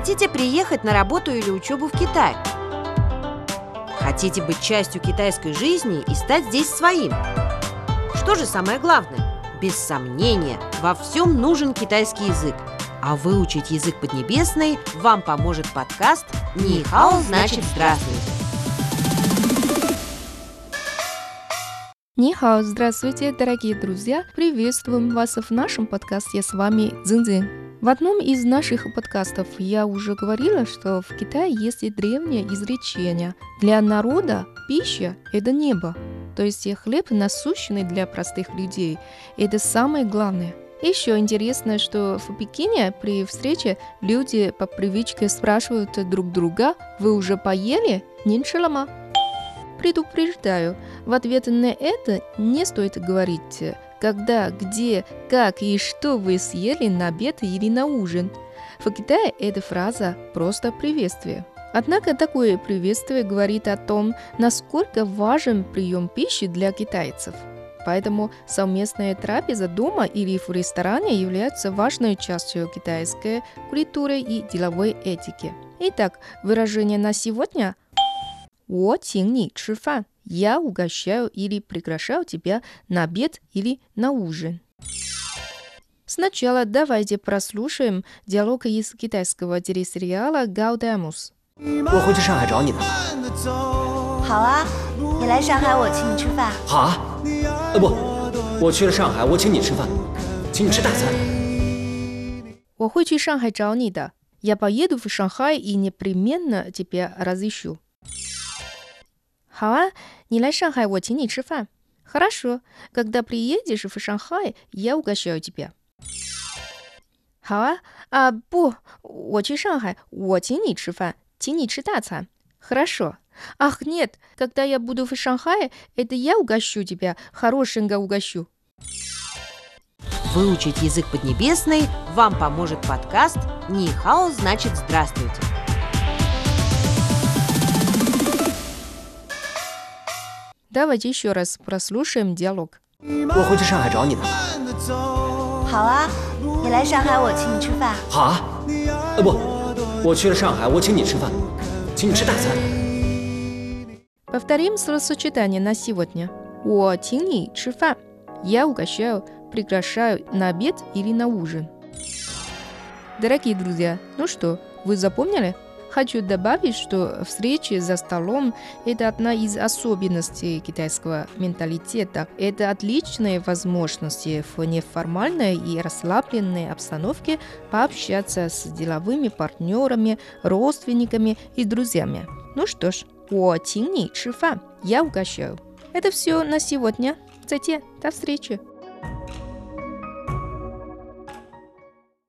Хотите приехать на работу или учебу в Китай? Хотите быть частью китайской жизни и стать здесь своим? Что же самое главное? Без сомнения, во всем нужен китайский язык. А выучить язык поднебесный вам поможет подкаст «Нихао значит здравствуйте». Нихао, здравствуйте, дорогие друзья! Приветствуем вас в нашем подкасте. С вами Цзиньцзин. В одном из наших подкастов я уже говорила, что в Китае есть древнее изречение «Для народа пища – это небо». То есть хлеб насущный для простых людей – это самое главное. Еще интересно, что в Пекине при встрече люди по привычке спрашивают друг друга «Вы уже поели? Ниншилама?» Предупреждаю, в ответ на это не стоит говорить когда, где, как и что вы съели на обед или на ужин. В Китае эта фраза просто приветствие. Однако такое приветствие говорит о том, насколько важен прием пищи для китайцев. Поэтому совместная трапеза дома или в ресторане является важной частью китайской культуры и деловой этики. Итак, выражение на сегодня – 我请你吃饭。 » я угощаю или приглашаю тебя на обед или на ужин. Сначала давайте прослушаем диалог из китайского телесериала «Гаудамус». 我会去上海找你的。好啊，你来上海，我请你吃饭。好啊，呃不，我去了上海，我请你吃饭，请你吃大餐。我会去上海找你的。Я поеду в Шанхай и непременно тебя разыщу. 好啊，你来上海，我请你吃饭。Хорошо, когда приедешь в Шанхай, я угощаю тебя. 好啊，啊不，我去上海，我请你吃饭，请你吃大餐。Хорошо. Ах, нет, когда я буду в Шанхае, это я угощу тебя, хорошенько угощу. Выучить язык поднебесный вам поможет подкаст «Нихао значит здравствуйте». 吃饭，请你吃大餐。 Повторим словосочетание на сегодня. 我请你吃饭. Я угощаю, приглашаю на обед или на ужин. Дорогие друзья, ну что, вы запомнили? Хочу добавить, что встречи за столом – это одна из особенностей китайского менталитета. Это отличная возможность в неформальной и расслабленной обстановке пообщаться с деловыми партнерами, родственниками и друзьями. Ну что ж, 我请你吃饭, я угощаю. Это все на сегодня. Кстати, до встречи!